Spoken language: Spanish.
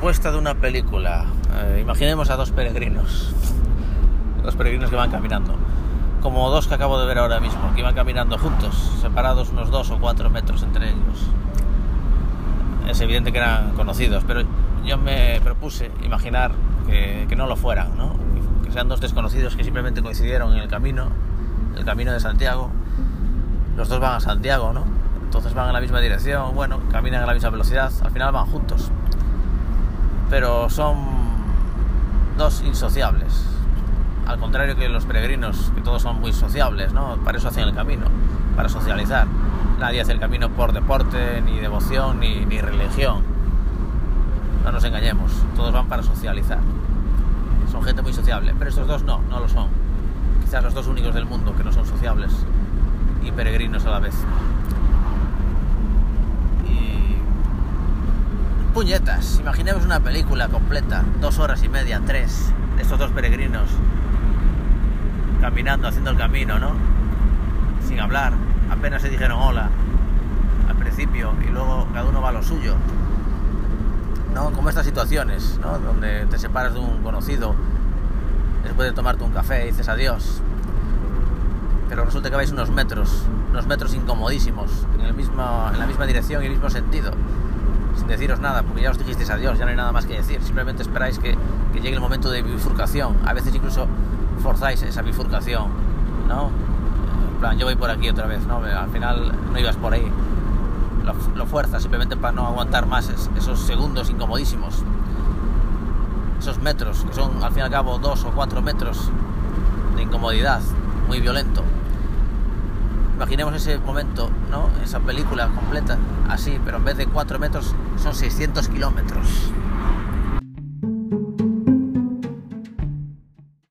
propuesta de una película. Eh, imaginemos a dos peregrinos. Dos peregrinos que van caminando. Como dos que acabo de ver ahora mismo, que iban caminando juntos, separados unos dos o cuatro metros entre ellos. Es evidente que eran conocidos, pero yo me propuse imaginar que, que no lo fueran, ¿no? Que sean dos desconocidos que simplemente coincidieron en el camino, el camino de Santiago. Los dos van a Santiago, ¿no? Entonces van en la misma dirección, bueno, caminan a la misma velocidad, al final van juntos pero son dos insociables. Al contrario que los peregrinos, que todos son muy sociables, ¿no? Para eso hacen el camino, para socializar. Nadie hace el camino por deporte, ni devoción, ni, ni religión. No nos engañemos, todos van para socializar. Son gente muy sociable, pero estos dos no, no lo son. Quizás los dos únicos del mundo que no son sociables y peregrinos a la vez. Puñetas, imaginemos una película completa, dos horas y media, tres, de estos dos peregrinos caminando, haciendo el camino, ¿no? Sin hablar, apenas se dijeron hola al principio y luego cada uno va a lo suyo. ¿No? Como estas situaciones, ¿no? Donde te separas de un conocido después de tomarte un café dices adiós. Pero resulta que vais unos metros, unos metros incomodísimos, en, el mismo, en la misma dirección y el mismo sentido deciros nada, porque ya os dijisteis adiós, ya no hay nada más que decir, simplemente esperáis que, que llegue el momento de bifurcación, a veces incluso forzáis esa bifurcación, ¿no? En plan, yo voy por aquí otra vez, ¿no? Al final no ibas por ahí, lo, lo fuerzas simplemente para no aguantar más esos segundos incomodísimos, esos metros, que son al fin y al cabo dos o cuatro metros de incomodidad, muy violento imaginemos ese momento, ¿no? Esa película completa, así, pero en vez de 4 metros son 600 kilómetros.